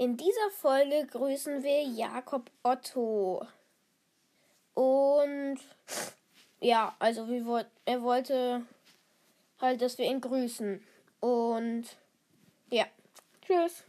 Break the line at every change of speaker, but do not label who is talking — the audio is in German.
In dieser Folge grüßen wir Jakob Otto. Und ja, also wir, er wollte halt, dass wir ihn grüßen. Und ja, tschüss.